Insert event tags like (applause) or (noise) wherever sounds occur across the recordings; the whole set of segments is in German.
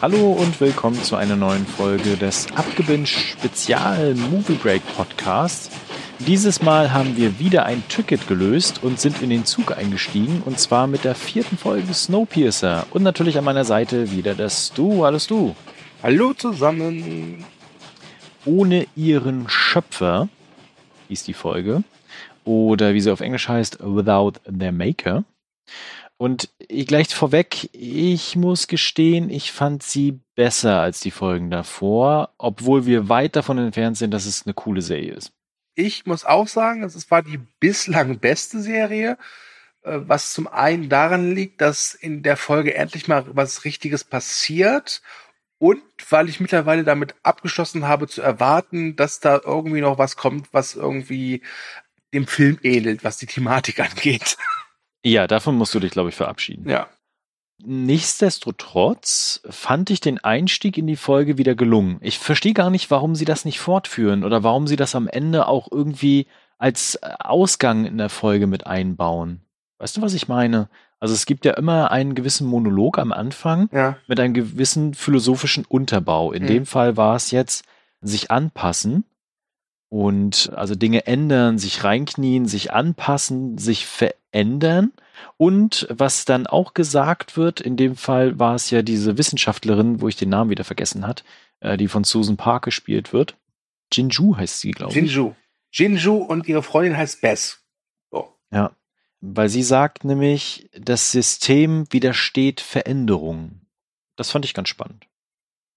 Hallo und willkommen zu einer neuen Folge des Abgebinged Spezial Movie Break Podcasts. Dieses Mal haben wir wieder ein Ticket gelöst und sind in den Zug eingestiegen und zwar mit der vierten Folge Snowpiercer und natürlich an meiner Seite wieder das Stu. Hallo Stu. Hallo zusammen. Ohne ihren Schöpfer hieß die Folge oder wie sie auf Englisch heißt, Without Their Maker. Und gleich vorweg, ich muss gestehen, ich fand sie besser als die Folgen davor, obwohl wir weit davon entfernt sind, dass es eine coole Serie ist. Ich muss auch sagen, es war die bislang beste Serie, äh, was zum einen daran liegt, dass in der Folge endlich mal was Richtiges passiert und weil ich mittlerweile damit abgeschlossen habe zu erwarten, dass da irgendwie noch was kommt, was irgendwie dem Film ähnelt, was die Thematik (laughs) angeht. Ja, davon musst du dich, glaube ich, verabschieden. Ja. Nichtsdestotrotz fand ich den Einstieg in die Folge wieder gelungen. Ich verstehe gar nicht, warum sie das nicht fortführen oder warum sie das am Ende auch irgendwie als Ausgang in der Folge mit einbauen. Weißt du, was ich meine? Also es gibt ja immer einen gewissen Monolog am Anfang ja. mit einem gewissen philosophischen Unterbau. In mhm. dem Fall war es jetzt sich anpassen und also Dinge ändern, sich reinknien, sich anpassen, sich verändern. Und was dann auch gesagt wird, in dem Fall war es ja diese Wissenschaftlerin, wo ich den Namen wieder vergessen hat, äh, die von Susan Park gespielt wird. Jinju heißt sie, glaube ich. Jinju. Jinju und ihre Freundin heißt Bess. So. Ja. Weil sie sagt nämlich, das System widersteht Veränderungen. Das fand ich ganz spannend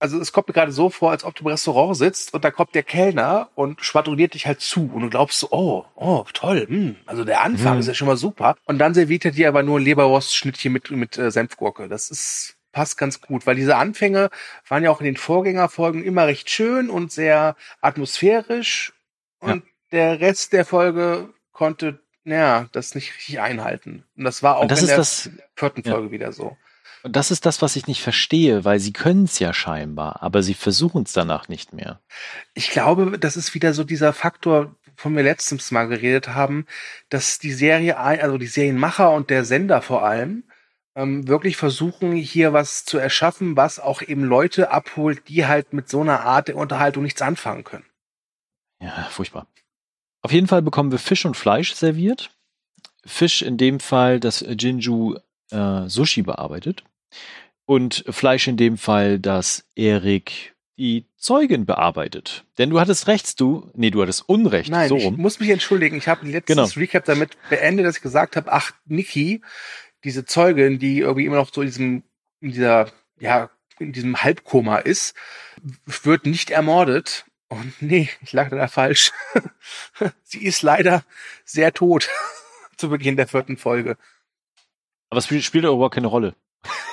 also es kommt mir gerade so vor, als ob du im Restaurant sitzt und da kommt der Kellner und schwadroniert dich halt zu und du glaubst so, oh, oh, toll, hm, also der Anfang mhm. ist ja schon mal super. Und dann serviert er dir aber nur ein Leberwurstschnittchen mit, mit äh, Senfgurke. Das ist, passt ganz gut, weil diese Anfänge waren ja auch in den Vorgängerfolgen immer recht schön und sehr atmosphärisch und ja. der Rest der Folge konnte, naja, das nicht richtig einhalten. Und das war auch in der das, vierten Folge ja. wieder so. Und das ist das, was ich nicht verstehe, weil sie können es ja scheinbar, aber sie versuchen es danach nicht mehr. Ich glaube, das ist wieder so dieser Faktor, von wir letztens mal geredet haben, dass die Serie, also die Serienmacher und der Sender vor allem, ähm, wirklich versuchen, hier was zu erschaffen, was auch eben Leute abholt, die halt mit so einer Art der Unterhaltung nichts anfangen können. Ja, furchtbar. Auf jeden Fall bekommen wir Fisch und Fleisch serviert. Fisch in dem Fall, das Jinju äh, Sushi bearbeitet. Und Fleisch in dem Fall, dass Erik die Zeugin bearbeitet. Denn du hattest rechts, du, nee, du hattest Unrecht. Nein, so rum. ich muss mich entschuldigen. Ich habe letztes genau. Recap damit beendet, dass ich gesagt habe, ach, Niki, diese Zeugin, die irgendwie immer noch so in diesem, in dieser, ja, in diesem Halbkoma ist, wird nicht ermordet. Und nee, ich lag da falsch. (laughs) Sie ist leider sehr tot (laughs) zu Beginn der vierten Folge. Aber es spielt ja überhaupt keine Rolle.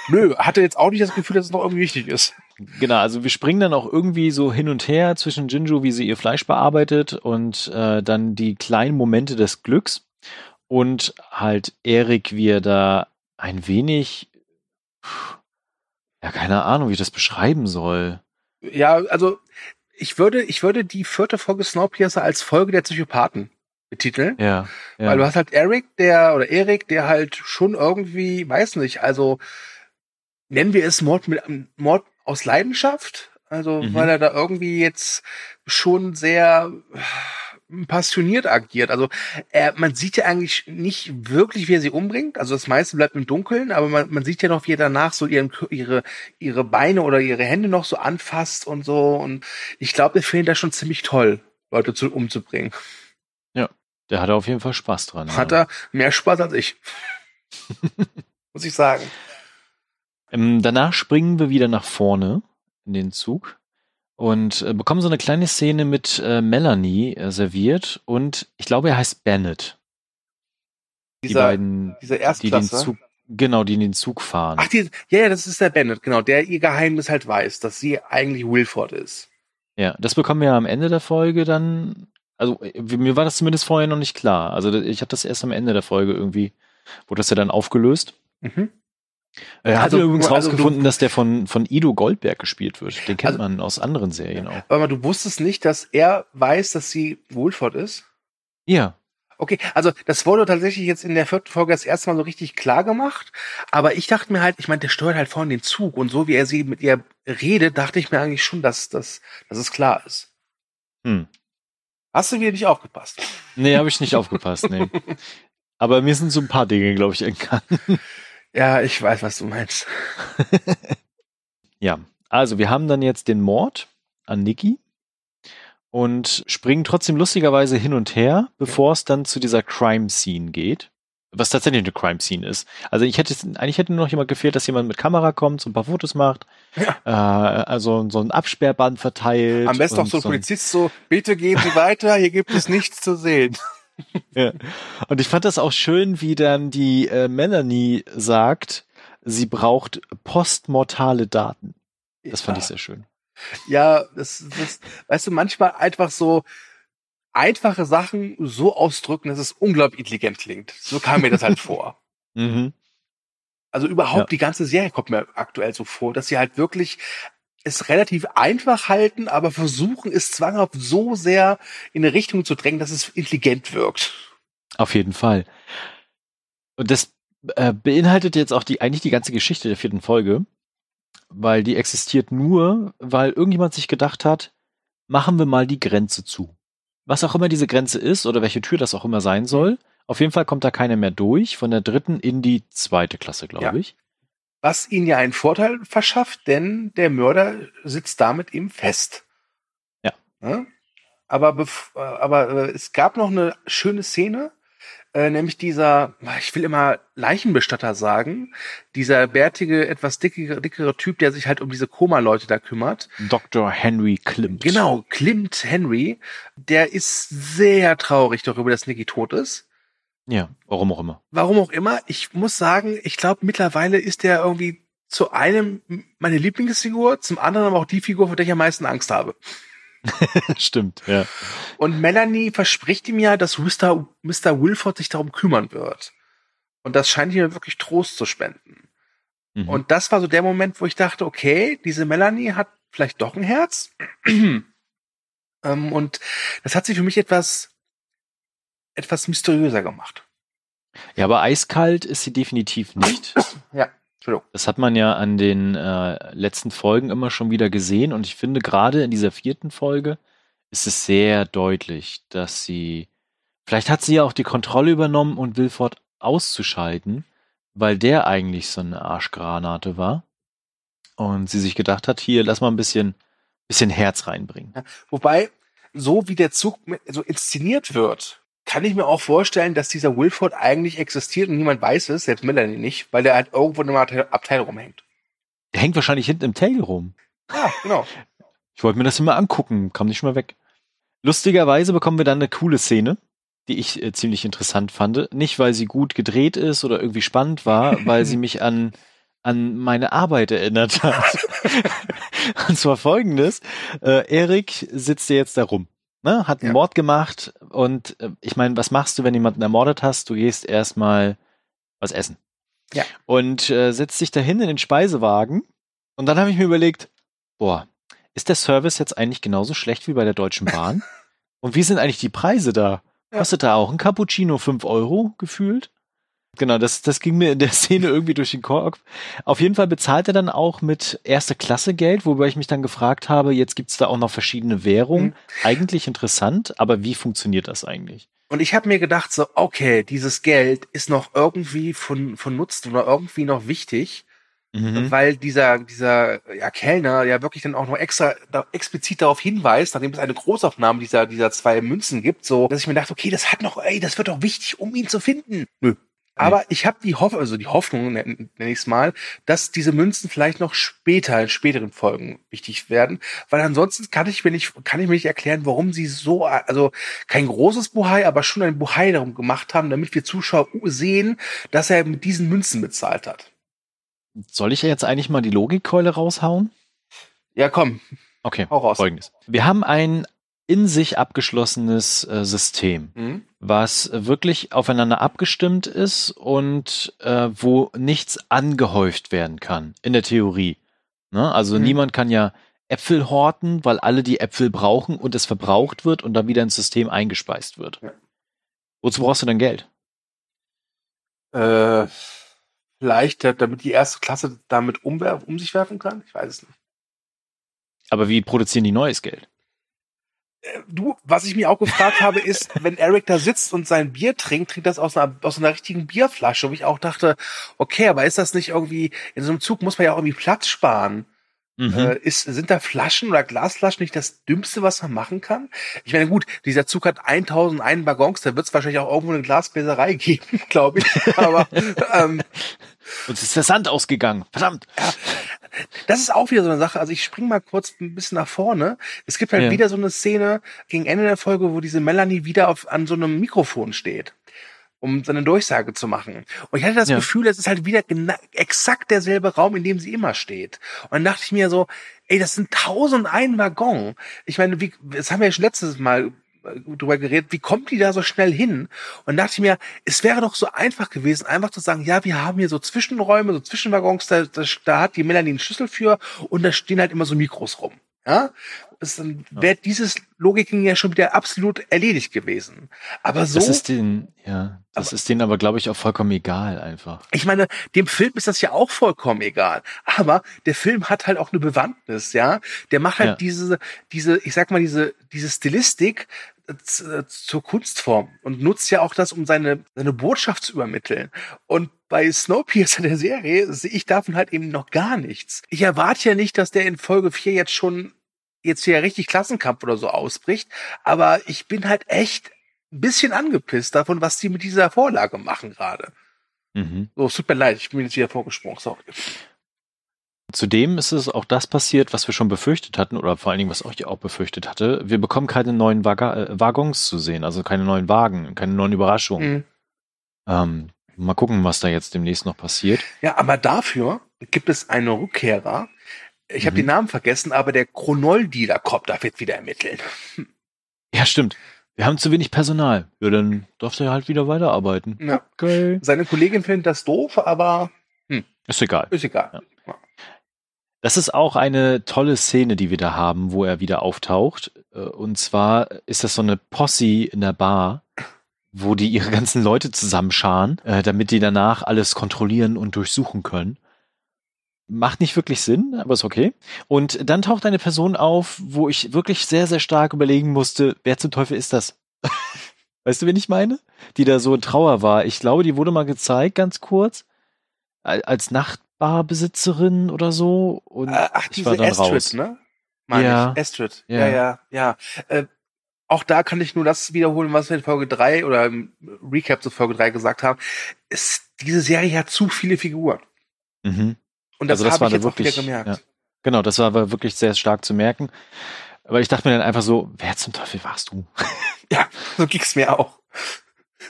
Nö, hatte jetzt auch nicht das Gefühl, dass es noch irgendwie wichtig ist. Genau, also wir springen dann auch irgendwie so hin und her zwischen Jinju, wie sie ihr Fleisch bearbeitet und äh, dann die kleinen Momente des Glücks und halt Erik, wie er da ein wenig, ja, keine Ahnung, wie ich das beschreiben soll. Ja, also ich würde, ich würde die vierte Folge Snowpiercer als Folge der Psychopathen betiteln. Ja, ja. Weil du hast halt Eric, der, oder Erik, der halt schon irgendwie, weiß nicht, also nennen wir es Mord mit Mord aus Leidenschaft. Also, mhm. weil er da irgendwie jetzt schon sehr äh, passioniert agiert. Also er, man sieht ja eigentlich nicht wirklich, wie er sie umbringt. Also das meiste bleibt im Dunkeln, aber man, man sieht ja noch, wie er danach so ihren, ihre, ihre Beine oder ihre Hände noch so anfasst und so. Und ich glaube, er findet das schon ziemlich toll, Leute zu, umzubringen. Der hat auf jeden Fall Spaß dran. Hat ja. er mehr Spaß als ich. (laughs) Muss ich sagen. Ähm, danach springen wir wieder nach vorne in den Zug und äh, bekommen so eine kleine Szene mit äh, Melanie äh, serviert und ich glaube, er heißt Bennett. Dieser, die beiden, dieser Erstklasse. Die den Zug, genau, die in den Zug fahren. Ach, die, ja, ja, das ist der Bennett, genau, der ihr Geheimnis halt weiß, dass sie eigentlich Wilford ist. Ja, das bekommen wir am Ende der Folge dann. Also äh, mir war das zumindest vorher noch nicht klar. Also ich habe das erst am Ende der Folge irgendwie, wurde das ja dann aufgelöst. Mhm. Er hat also, übrigens also rausgefunden, dass der von, von Ido Goldberg gespielt wird. Den kennt also, man aus anderen Serien auch. Aber du wusstest nicht, dass er weiß, dass sie Wohlford ist? Ja. Okay, also das wurde tatsächlich jetzt in der vierten Folge das erste Mal so richtig klar gemacht. Aber ich dachte mir halt, ich meine, der steuert halt vorne den Zug und so wie er sie mit ihr redet, dachte ich mir eigentlich schon, dass, dass, dass es klar ist. Hm. Hast du wieder nicht aufgepasst? Nee, habe ich nicht aufgepasst, nee. Aber mir sind so ein paar Dinge, glaube ich, entgangen. Ja, ich weiß, was du meinst. (laughs) ja, also wir haben dann jetzt den Mord an Nikki und springen trotzdem lustigerweise hin und her, bevor es dann zu dieser Crime Scene geht. Was tatsächlich eine Crime Scene ist. Also ich hätte eigentlich hätte nur noch jemand gefehlt, dass jemand mit Kamera kommt, so ein paar Fotos macht, ja. äh, also so ein Absperrband verteilt. Am besten auch so ein Polizist so, bitte gehen Sie weiter, hier gibt es nichts zu sehen. (laughs) ja. Und ich fand das auch schön, wie dann die äh, Melanie sagt, sie braucht postmortale Daten. Das fand ja. ich sehr schön. Ja, das, das, weißt du, manchmal einfach so einfache Sachen so ausdrücken, dass es unglaublich intelligent klingt. So kam mir das halt (laughs) vor. Mhm. Also überhaupt ja. die ganze Serie kommt mir aktuell so vor, dass sie halt wirklich es relativ einfach halten, aber versuchen es zwanghaft so sehr in eine Richtung zu drängen, dass es intelligent wirkt. Auf jeden Fall. Und das äh, beinhaltet jetzt auch die eigentlich die ganze Geschichte der vierten Folge weil die existiert nur, weil irgendjemand sich gedacht hat, machen wir mal die Grenze zu. Was auch immer diese Grenze ist oder welche Tür das auch immer sein soll, auf jeden Fall kommt da keiner mehr durch, von der dritten in die zweite Klasse, glaube ja. ich. Was ihnen ja einen Vorteil verschafft, denn der Mörder sitzt damit eben fest. Ja. ja? Aber, aber äh, es gab noch eine schöne Szene, äh, nämlich dieser, ich will immer Leichenbestatter sagen, dieser bärtige, etwas dickere, dickere Typ, der sich halt um diese Koma-Leute da kümmert. Dr. Henry Klimt. Genau, Klimt Henry, der ist sehr traurig darüber, dass Nicky tot ist. Ja, warum auch immer. Warum auch immer. Ich muss sagen, ich glaube, mittlerweile ist der irgendwie zu einem meine Lieblingsfigur, zum anderen aber auch die Figur, vor der ich am meisten Angst habe. (laughs) Stimmt, ja. Und Melanie verspricht ihm ja, dass Mr. Mr. Wilford sich darum kümmern wird. Und das scheint ihm wirklich Trost zu spenden. Mhm. Und das war so der Moment, wo ich dachte, okay, diese Melanie hat vielleicht doch ein Herz. (clears throat) ähm, und das hat sie für mich etwas, etwas mysteriöser gemacht. Ja, aber eiskalt ist sie definitiv nicht. ja. Das hat man ja an den äh, letzten Folgen immer schon wieder gesehen und ich finde gerade in dieser vierten Folge ist es sehr deutlich, dass sie, vielleicht hat sie ja auch die Kontrolle übernommen und Wilford auszuschalten, weil der eigentlich so eine Arschgranate war und sie sich gedacht hat, hier, lass mal ein bisschen, bisschen Herz reinbringen. Ja, wobei, so wie der Zug so inszeniert wird, kann ich mir auch vorstellen, dass dieser Wilford eigentlich existiert und niemand weiß es, selbst Melanie nicht, weil der halt irgendwo in einem Abteil rumhängt. Der hängt wahrscheinlich hinten im Tail rum. Ja, genau. Ich wollte mir das immer angucken, kam nicht schon mal weg. Lustigerweise bekommen wir dann eine coole Szene, die ich äh, ziemlich interessant fand. Nicht, weil sie gut gedreht ist oder irgendwie spannend war, (laughs) weil sie mich an, an meine Arbeit erinnert hat. (laughs) und zwar folgendes. Äh, Erik sitzt ja jetzt da rum ne, hat einen ja. Mord gemacht und äh, ich meine, was machst du, wenn jemanden ermordet hast? Du gehst erstmal was essen. Ja. Und äh, setzt dich dahin in den Speisewagen und dann habe ich mir überlegt, boah, ist der Service jetzt eigentlich genauso schlecht wie bei der Deutschen (laughs) Bahn? und wie sind eigentlich die Preise da? Ja. Kostet da auch ein Cappuccino fünf Euro gefühlt? Genau, das, das ging mir in der (laughs) Szene irgendwie durch den Kopf. Auf jeden Fall bezahlt er dann auch mit erste Klasse Geld, wobei ich mich dann gefragt habe, jetzt gibt's da auch noch verschiedene Währungen. Mhm. Eigentlich interessant, aber wie funktioniert das eigentlich? Und ich habe mir gedacht, so, okay, dieses Geld ist noch irgendwie von, von Nutzen oder irgendwie noch wichtig, mhm. weil dieser, dieser ja, Kellner ja wirklich dann auch noch extra da, explizit darauf hinweist, nachdem es eine Großaufnahme dieser, dieser zwei Münzen gibt, so, dass ich mir dachte, okay, das hat noch, ey, das wird doch wichtig, um ihn zu finden. Nö, aber ich habe die Hoffnung, also die Hoffnung, nenne ich es mal, dass diese Münzen vielleicht noch später, in späteren Folgen wichtig werden, weil ansonsten kann ich mir nicht, kann ich mir nicht erklären, warum sie so, also kein großes Buhai, aber schon ein Buhai darum gemacht haben, damit wir Zuschauer sehen, dass er mit diesen Münzen bezahlt hat. Soll ich jetzt eigentlich mal die Logikkeule raushauen? Ja, komm. Okay, folgendes. Wir haben ein in sich abgeschlossenes äh, System, mhm. was wirklich aufeinander abgestimmt ist und äh, wo nichts angehäuft werden kann, in der Theorie. Ne? Also mhm. niemand kann ja Äpfel horten, weil alle die Äpfel brauchen und es verbraucht wird und dann wieder ins System eingespeist wird. Ja. Wozu brauchst du denn Geld? Äh, vielleicht, damit die erste Klasse damit um, um sich werfen kann? Ich weiß es nicht. Aber wie produzieren die neues Geld? Äh, du, was ich mir auch gefragt habe, ist, (laughs) wenn Eric da sitzt und sein Bier trinkt, trinkt das aus einer, aus einer richtigen Bierflasche, wo ich auch dachte, okay, aber ist das nicht irgendwie, in so einem Zug muss man ja auch irgendwie Platz sparen. Mhm. Äh, ist, sind da Flaschen oder Glasflaschen nicht das Dümmste, was man machen kann? Ich meine, gut, dieser Zug hat 1001 Waggons, da wird es wahrscheinlich auch irgendwo eine Glasbläserei (laughs) geben, glaube ich. Aber ähm, uns ist der Sand ausgegangen. Verdammt. Ja, das ist auch wieder so eine Sache. Also ich spring mal kurz ein bisschen nach vorne. Es gibt halt ja. wieder so eine Szene gegen Ende der Folge, wo diese Melanie wieder auf, an so einem Mikrofon steht um seine Durchsage zu machen. Und ich hatte das ja. Gefühl, es ist halt wieder exakt derselbe Raum, in dem sie immer steht. Und dann dachte ich mir so, ey, das sind tausend ein Waggon. Ich meine, wie, das haben wir ja schon letztes Mal äh, drüber geredet, wie kommt die da so schnell hin? Und dachte ich mir, es wäre doch so einfach gewesen, einfach zu sagen, ja, wir haben hier so Zwischenräume, so Zwischenwaggons, da, da, da hat die Melanie einen Schlüssel für und da stehen halt immer so Mikros rum. Ja, dann wäre dieses Logiken ja schon wieder absolut erledigt gewesen. Aber so. Das ist den, ja, das aber, ist denen aber, glaube ich, auch vollkommen egal einfach. Ich meine, dem Film ist das ja auch vollkommen egal. Aber der Film hat halt auch eine Bewandtnis, ja. Der macht halt ja. diese, diese, ich sag mal, diese, diese Stilistik äh, zur Kunstform und nutzt ja auch das, um seine, seine Botschaft zu übermitteln. Und bei Snowpiercer der Serie sehe ich davon halt eben noch gar nichts. Ich erwarte ja nicht, dass der in Folge 4 jetzt schon jetzt hier richtig Klassenkampf oder so ausbricht, aber ich bin halt echt ein bisschen angepisst davon, was die mit dieser Vorlage machen gerade. Mhm. So, es tut mir leid, ich bin jetzt wieder vorgesprungen, sorry. Zudem ist es auch das passiert, was wir schon befürchtet hatten, oder vor allen Dingen, was ich auch befürchtet hatte. Wir bekommen keine neuen Wag äh, Waggons zu sehen, also keine neuen Wagen, keine neuen Überraschungen. Mhm. Ähm, mal gucken, was da jetzt demnächst noch passiert. Ja, aber dafür gibt es einen Rückkehrer, ich habe mhm. den Namen vergessen, aber der Chronol-Dealer-Cop darf jetzt wieder ermitteln. (laughs) Ja, stimmt. Wir haben zu wenig Personal. Ja, dann darf er halt wieder weiterarbeiten. Ja. Okay. Seine Kollegin findet das doof, aber hm. ist egal. Ist egal. Ja. Das ist auch eine tolle Szene, die wir da haben, wo er wieder auftaucht. Äh, und zwar ist das so eine Posse in der Bar, wo die ihre ganzen Leute zusammenscharen, äh, damit die danach alles kontrollieren und durchsuchen können. Macht nicht wirklich Sinn, aber ist okay. Und dann taucht eine Person auf, wo ich wirklich sehr, sehr stark überlegen musste, wer zum Teufel ist das? (laughs) weißt du, wen ich meine? Die da so in Trauer war. Ich glaube, die wurde mal gezeigt, ganz kurz, als Nachtbarbesitzerin oder so. Und Ach, diese ich war Astrid, raus. ne? Meine ja. Ich. Astrid. Ja, ja, ja. ja. Äh, auch da kann ich nur das wiederholen, was wir in Folge 3 oder im Recap zu Folge 3 gesagt haben. Ist, diese Serie hat zu viele Figuren. Mhm. Und das, also das habe ich jetzt wirklich, auch wieder gemerkt. Ja. Genau, das war aber wirklich sehr stark zu merken. Aber ich dachte mir dann einfach so, wer zum Teufel warst du? (laughs) ja, so ging's mir auch.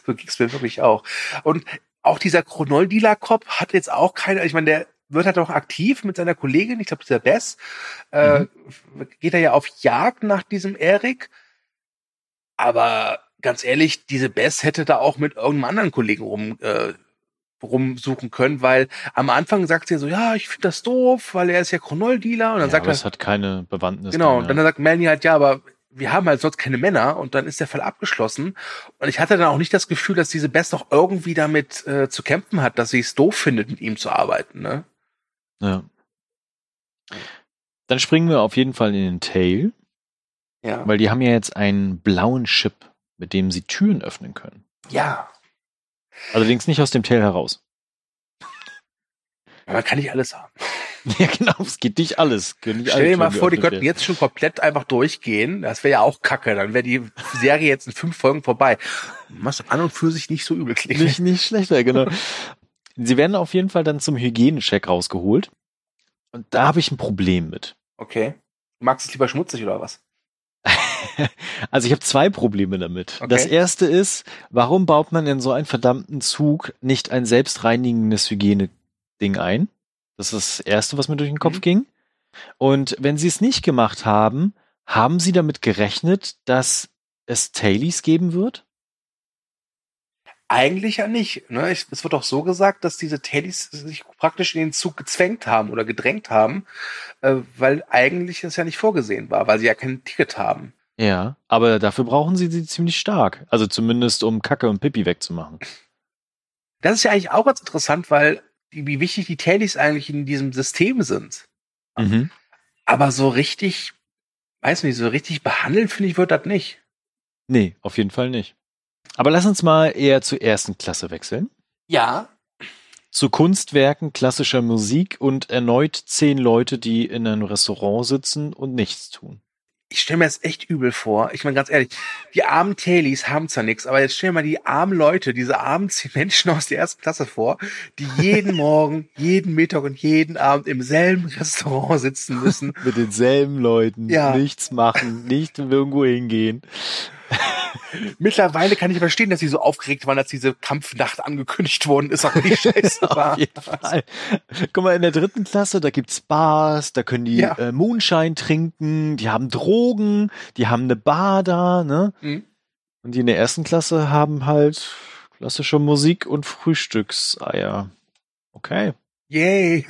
So ging's mir wirklich auch. Und auch dieser Chronol-Dealer-Cop hat jetzt auch keine, ich meine, der wird halt auch aktiv mit seiner Kollegin, ich glaube, dieser Bess, äh, mhm. geht er ja auf Jagd nach diesem Erik. Aber ganz ehrlich, diese Bess hätte da auch mit irgendeinem anderen Kollegen rum äh, rumsuchen können, weil am Anfang sagt sie so, ja, ich finde das doof, weil er ist ja Chronol-Dealer und dann ja, sagt aber er, es hat keine Bewandtnis. Genau, und dann sagt Melanie halt, ja, aber wir haben halt sonst keine Männer und dann ist der Fall abgeschlossen. Und ich hatte dann auch nicht das Gefühl, dass diese Best auch irgendwie damit äh, zu kämpfen hat, dass sie es doof findet, mit ihm zu arbeiten, ne? Ja. Dann springen wir auf jeden Fall in den Tail. Ja. Weil die haben ja jetzt einen blauen Chip, mit dem sie Türen öffnen können. Ja. Allerdings nicht aus dem Tail heraus. man kann nicht alles haben. (laughs) Ja, genau, es geht nicht alles. Stell dir mal vor, die könnten jetzt schon komplett einfach durchgehen. Das wäre ja auch kacke. Dann wäre die Serie jetzt in fünf Folgen vorbei. Was an und für sich nicht so übel klingt. Nicht, nicht schlechter, genau. (laughs) Sie werden auf jeden Fall dann zum Hygienecheck rausgeholt. Und da habe ich ein Problem mit. Okay. Du magst es lieber schmutzig oder was? (laughs) Also ich habe zwei Probleme damit. Okay. Das erste ist, warum baut man in so einen verdammten Zug nicht ein selbstreinigendes Hygieneding ein? Das ist das erste, was mir durch den Kopf mhm. ging. Und wenn sie es nicht gemacht haben, haben sie damit gerechnet, dass es Tailies geben wird? Eigentlich ja nicht. Ne? Es wird auch so gesagt, dass diese Tailies sich praktisch in den Zug gezwängt haben oder gedrängt haben, äh, weil eigentlich es ja nicht vorgesehen war, weil sie ja kein Ticket haben. Ja, aber dafür brauchen sie sie ziemlich stark. Also zumindest, um Kacke und Pipi wegzumachen. Das ist ja eigentlich auch ganz interessant, weil die, wie wichtig die Tailies eigentlich in diesem System sind. Mhm. Aber so richtig, weiß nicht, so richtig behandeln, finde ich, wird das nicht. Nee, auf jeden Fall nicht. Aber lass uns mal eher zur ersten Klasse wechseln. Ja. Zu Kunstwerken, klassischer Musik und erneut zehn Leute, die in einem Restaurant sitzen und nichts tun. Ich stelle mir das echt übel vor. Ich meine ganz ehrlich, die armen Tailies haben zwar nichts, aber jetzt stell dir mal die armen Leute, diese armen zehn Menschen aus der ersten Klasse vor, die jeden (laughs) Morgen, jeden Mittag und jeden Abend im selben Restaurant sitzen müssen. (laughs) Mit denselben Leuten, Ja. nichts machen, nicht irgendwo hingehen. Mittlerweile kann ich verstehen, dass sie so aufgeregt waren, als diese Kampfnacht angekündigt worden ist, aber die (laughs) Scheiße war. Auf jeden Fall. Guck mal, in der dritten Klasse, da gibt's Bars, da können die Ja. äh, Moonshine trinken, die haben Drogen, die haben eine Bar da, ne? Mhm. Und die in der ersten Klasse haben halt klassische Musik und Frühstückseier. Okay. Yay.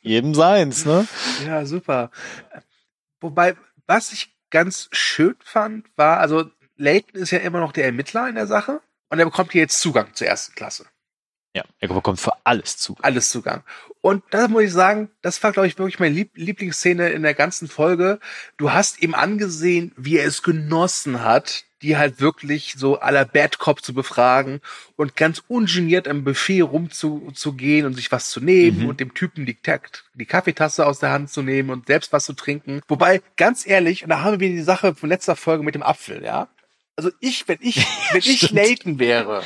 Jedem seins, ne? Ja, super. Wobei, was ich ganz schön fand, war, also Layton ist ja immer noch der Ermittler in der Sache und er bekommt hier jetzt Zugang zur ersten Klasse. Ja, er bekommt für alles zu. Alles Zugang. Und das muss ich sagen, das war, glaube ich, wirklich meine Lieb Lieblingsszene in der ganzen Folge. Du hast ihm angesehen, wie er es genossen hat, die halt wirklich so aller Bad Cop zu befragen und ganz ungeniert am Buffet rumzugehen und sich was zu nehmen Mhm. und dem Typen die, die Kaffeetasse aus der Hand zu nehmen und selbst was zu trinken. Wobei, ganz ehrlich, und da haben wir die Sache von letzter Folge mit dem Apfel, ja. Also ich, wenn ich, (laughs) wenn ich. Layton wäre,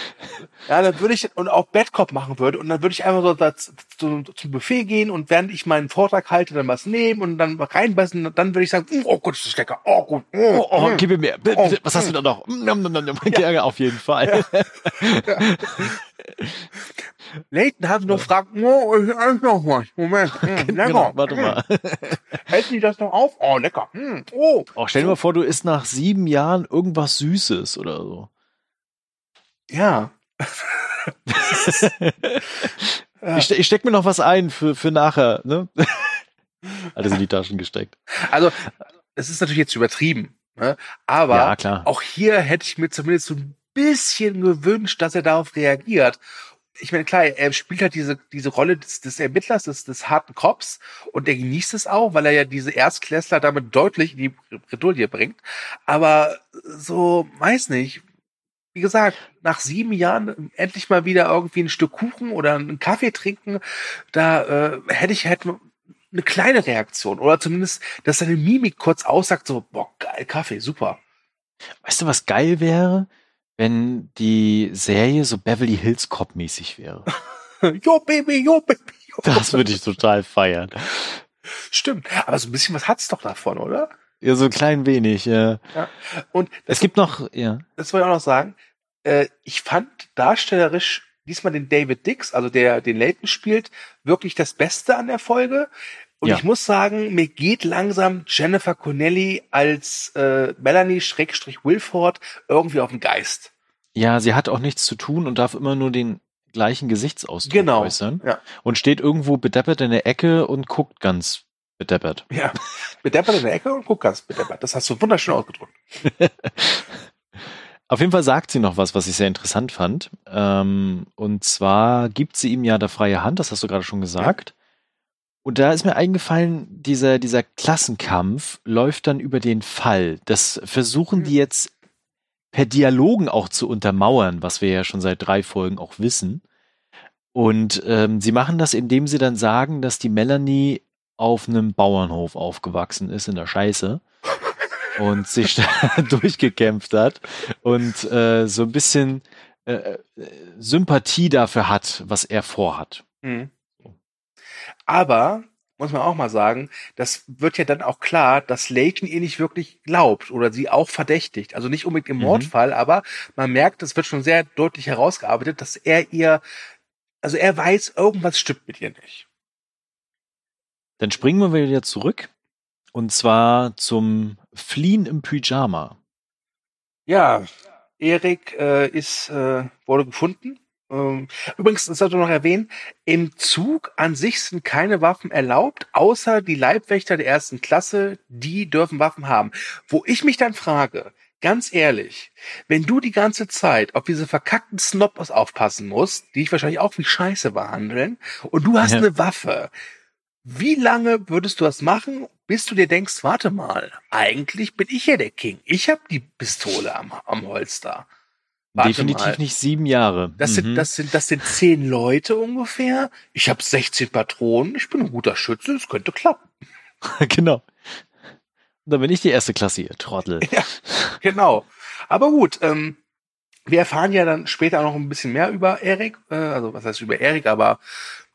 ja, dann würde ich und auch Bad Cop machen würde und dann würde ich einfach so das, zu, zum Buffet gehen und während ich meinen Vortrag halte, dann was nehmen und dann reinbeißen und dann würde ich sagen, "Mm, oh Gott, ist das lecker, oh gut, oh, Oh, oh, mm." gib mir mehr. Oh, was hast du da noch? Mm, nom, nom, nom, nom. Ja. (laughs) auf (laughs) Layton hat nur gefragt, oh, ich esse noch was, Moment, mm, (laughs) lecker, Genau, warte mm. mal. (laughs) Essen die das noch auf? Oh, lecker, mm, oh. Oh, stell dir mal vor, du isst nach sieben Jahren irgendwas Süßes oder so. Ja. (laughs) Ich, ich steck mir noch was ein für, für nachher, ne? Alles in die Taschen gesteckt. Also, es ist natürlich jetzt übertrieben, ne? aber ja, auch hier hätte ich mir zumindest so ein bisschen gewünscht, dass er darauf reagiert. Ich meine, klar, er spielt halt diese, diese Rolle des, des Ermittlers, des, des harten Cops und er genießt es auch, weil er ja diese Erstklässler damit deutlich in die Bredouille bringt. Aber so, weiß nicht. Wie gesagt, nach sieben Jahren endlich mal wieder irgendwie ein Stück Kuchen oder einen Kaffee trinken, da äh, hätte ich halt eine kleine Reaktion oder zumindest, dass seine Mimik kurz aussagt, so, boah, geil, Kaffee, super. Weißt du, was geil wäre? Wenn die Serie so Beverly Hills Cop mäßig wäre. (laughs) jo, Baby, jo, Baby, jo. Das würde ich total feiern. Stimmt. Aber so ein bisschen was hat's doch davon, oder? Ja, so ein klein wenig, ja. Und Es gibt noch, ja. das wollte ich auch noch sagen, äh, ich fand darstellerisch diesmal den David Dix, also der den Layton spielt, wirklich das Beste an der Folge. Und Ja. ich muss sagen, mir geht langsam Jennifer Connelly als äh, Melanie Schrägstrich Wilford irgendwie auf den Geist. Ja, sie hat auch nichts zu tun und darf immer nur den gleichen Gesichtsausdruck Genau. äußern. Ja. Und steht irgendwo bedeppert in der Ecke und guckt ganz bedeppert. Ja. Bedeppert in der Ecke und guck ganz bedeppert. Das hast du wunderschön ausgedrückt. (laughs) Auf jeden Fall sagt sie noch was, was ich sehr interessant fand. Ähm, und zwar gibt sie ihm ja da freie Hand, das hast du gerade schon gesagt. Und da ist mir eingefallen, dieser, dieser Klassenkampf läuft dann über den Fall. Das versuchen die jetzt per Dialogen auch zu untermauern, was wir ja schon seit drei Folgen auch wissen. Und ähm, sie machen das, indem sie dann sagen, dass die Melanie auf einem Bauernhof aufgewachsen ist in der Scheiße und sich da (laughs) durchgekämpft hat und äh, so ein bisschen äh, äh, Sympathie dafür hat, was er vorhat. Mhm. Aber, muss man auch mal sagen, das wird ja dann auch klar, dass Layton ihr nicht wirklich glaubt oder sie auch verdächtigt. Also nicht unbedingt im Mhm. Mordfall, aber man merkt, es wird schon sehr deutlich herausgearbeitet, dass er ihr, also er weiß, irgendwas stimmt mit ihr nicht. Dann springen wir wieder zurück und zwar zum Fliehen im Pyjama. Ja, Erik äh, ist, äh, wurde gefunden übrigens, das sollte noch erwähnen, im Zug an sich sind keine Waffen erlaubt, außer die Leibwächter der ersten Klasse, die dürfen Waffen haben. Wo ich mich dann frage, ganz ehrlich, wenn du die ganze Zeit auf diese verkackten Snobbers aufpassen musst, die dich wahrscheinlich auch wie Scheiße behandeln, und du hast ja. eine Waffe, wie lange würdest du das machen, bis du dir denkst, warte mal, eigentlich bin ich ja der King. Ich habe die Pistole am, am Holster. Warte Definitiv mal. nicht sieben Jahre. Das, mhm. sind, das, sind, das sind zehn Leute ungefähr. Ich habe 16 Patronen. Ich bin ein guter Schütze. Es könnte klappen. (laughs) genau. dann bin ich die erste Klasse, ihr Trottel. Ja, genau. Aber gut, ähm, wir erfahren ja dann später noch ein bisschen mehr über Erik. Äh, also was heißt über Erik, aber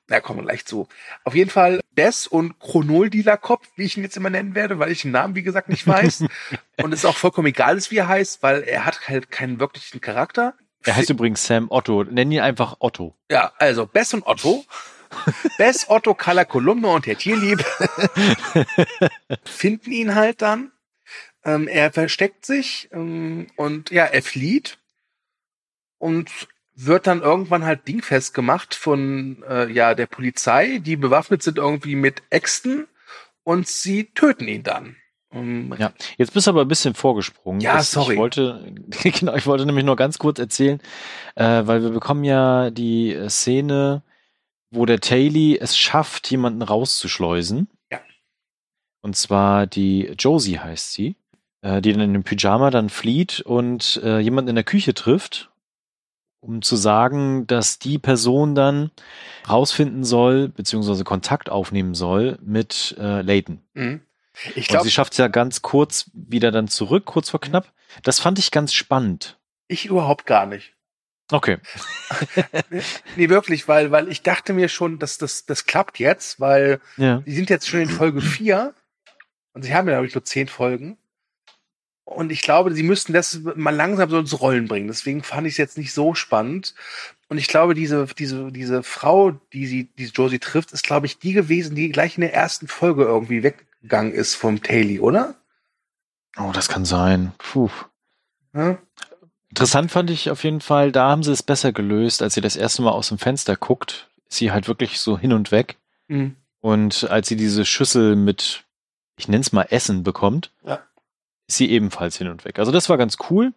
da kommen wir gleich zu. Auf jeden Fall Des und Chronol-Dealer-Kopf, wie ich ihn jetzt immer nennen werde, weil ich den Namen, wie gesagt, nicht weiß. (laughs) und es ist auch vollkommen egal ist, wie er heißt, weil er hat halt keinen wirklichen Charakter. Er heißt übrigens Sam Otto. Nenn ihn einfach Otto. Ja, also Bess und Otto. (laughs) Bess, Otto, Kala Kolumne und Herr Tierlieb (laughs) finden ihn halt dann. Ähm, er versteckt sich ähm, und ja, er flieht. Und wird dann irgendwann halt dingfest gemacht von äh, ja der Polizei, die bewaffnet sind irgendwie mit Äxten und sie töten ihn dann. Um, ja, jetzt bist du aber ein bisschen vorgesprungen. Ja, sorry. Ich wollte, (laughs) genau, ich wollte nämlich nur ganz kurz erzählen, äh, weil wir bekommen ja die äh, Szene, wo der Taily es schafft, jemanden rauszuschleusen. Ja. Und zwar die Josie heißt sie, äh, die dann in dem Pyjama dann flieht und äh, jemanden in der Küche trifft um zu sagen, dass die Person dann rausfinden soll, beziehungsweise Kontakt aufnehmen soll mit äh, Layton. Mhm. Ich glaube, sie schafft es ja ganz kurz wieder dann zurück, kurz vor knapp. Das fand ich ganz spannend. Ich überhaupt gar nicht. Okay. (laughs) nee, wirklich, weil, weil ich dachte mir schon, dass das, das klappt jetzt, weil ja. die sind jetzt schon in Folge 4 und sie haben ja, glaube ich, nur 10 Folgen. Und ich glaube, sie müssten das mal langsam so ins Rollen bringen. Deswegen fand ich es jetzt nicht so spannend. Und ich glaube, diese, diese, diese Frau, die sie, die Josie trifft, ist, glaube ich, die gewesen, die gleich in der ersten Folge irgendwie weggegangen ist vom Taily, oder? Oh, das kann sein. Puh. Ja? Interessant fand ich auf jeden Fall, da haben sie es besser gelöst, als sie das erste Mal aus dem Fenster guckt. Ist sie halt wirklich so hin und weg. Mhm. Und als sie diese Schüssel mit, ich nenne es mal Essen bekommt, ja ist sie ebenfalls hin und weg. Also das war ganz cool.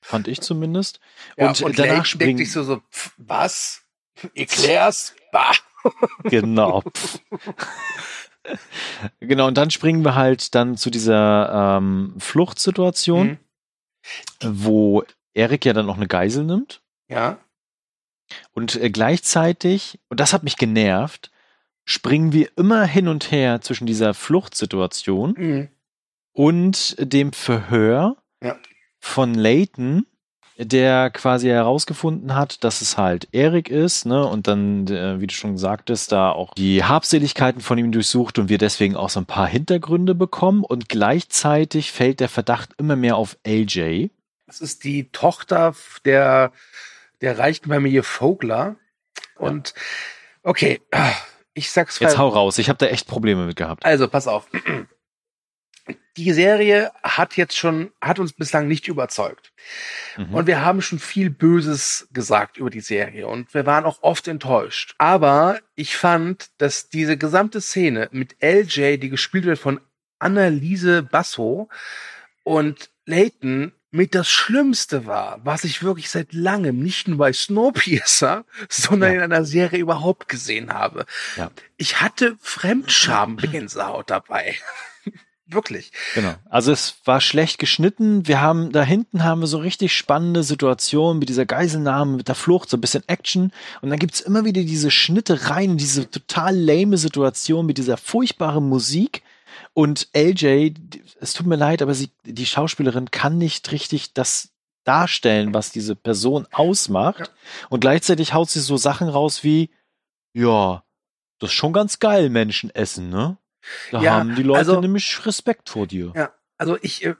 Fand ich zumindest. Ja, und, und danach springt dich so, so, pff, was? Eclairs? Bah. (laughs) genau. genau, und dann springen wir halt dann zu dieser ähm, Fluchtsituation, mhm. wo Erik ja dann noch eine Geisel nimmt. Ja. Und äh, gleichzeitig, und das hat mich genervt, springen wir immer hin und her zwischen dieser Fluchtsituation mhm und dem Verhör ja. von Layton, der quasi herausgefunden hat, dass es halt Erik ist, ne, und dann, äh, wie du schon sagtest, da auch die Habseligkeiten von ihm durchsucht und wir deswegen auch so ein paar Hintergründe bekommen und gleichzeitig fällt der Verdacht immer mehr auf LJ. Das ist die Tochter der, der reichen Familie Vogler und okay, ich sag's Jetzt hau raus, ich habe da echt Probleme mit gehabt. Also, pass auf die Serie hat jetzt schon, hat uns bislang nicht überzeugt. Mhm. Und wir haben schon viel Böses gesagt über die Serie und wir waren auch oft enttäuscht. Aber ich fand, dass diese gesamte Szene mit LJ, die gespielt wird von Anneliese Basso und Layton mit das Schlimmste war, was ich wirklich seit langem nicht nur bei Snowpiercer, (laughs) sondern ja. in einer Serie überhaupt gesehen habe. Ja. Ich hatte Fremdscham-Gänsehaut dabei. (laughs) Wirklich. Genau. Also es war schlecht geschnitten. Wir haben, da hinten haben wir so richtig spannende Situationen mit dieser Geiselnahme, mit der Flucht, so ein bisschen Action. Und dann gibt's immer wieder diese Schnitte rein in diese total lame Situation mit dieser furchtbaren Musik. Und LJ, es tut mir leid, aber sie, die Schauspielerin kann nicht richtig das darstellen, was diese Person ausmacht. Ja. Und gleichzeitig haut sie so Sachen raus wie, ja, das ist schon ganz geil, Menschen essen, ne? Da ja, haben die Leute also, nämlich Respekt vor dir. Ja, also ich, äh,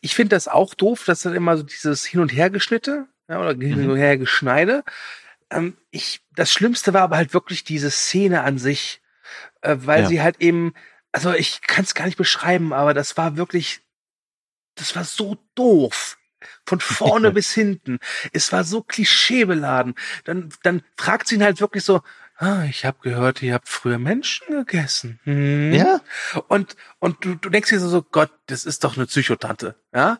ich finde das auch doof, dass dann immer so dieses Hin- und Hergeschnitte ja, oder Hin- und Hergeschneide. Ähm, ich, das Schlimmste war aber halt wirklich diese Szene an sich, äh, weil ja. sie halt eben, also ich kann es gar nicht beschreiben, aber das war wirklich, das war so doof. Von vorne (laughs) bis hinten. Es war so klischeebeladen. Dann, dann fragt sie ihn halt wirklich so, ah, ich habe gehört, ihr habt früher Menschen gegessen. Hm? Ja. Und, und du, du denkst dir so, Gott, das ist doch eine Psychotante. Ja.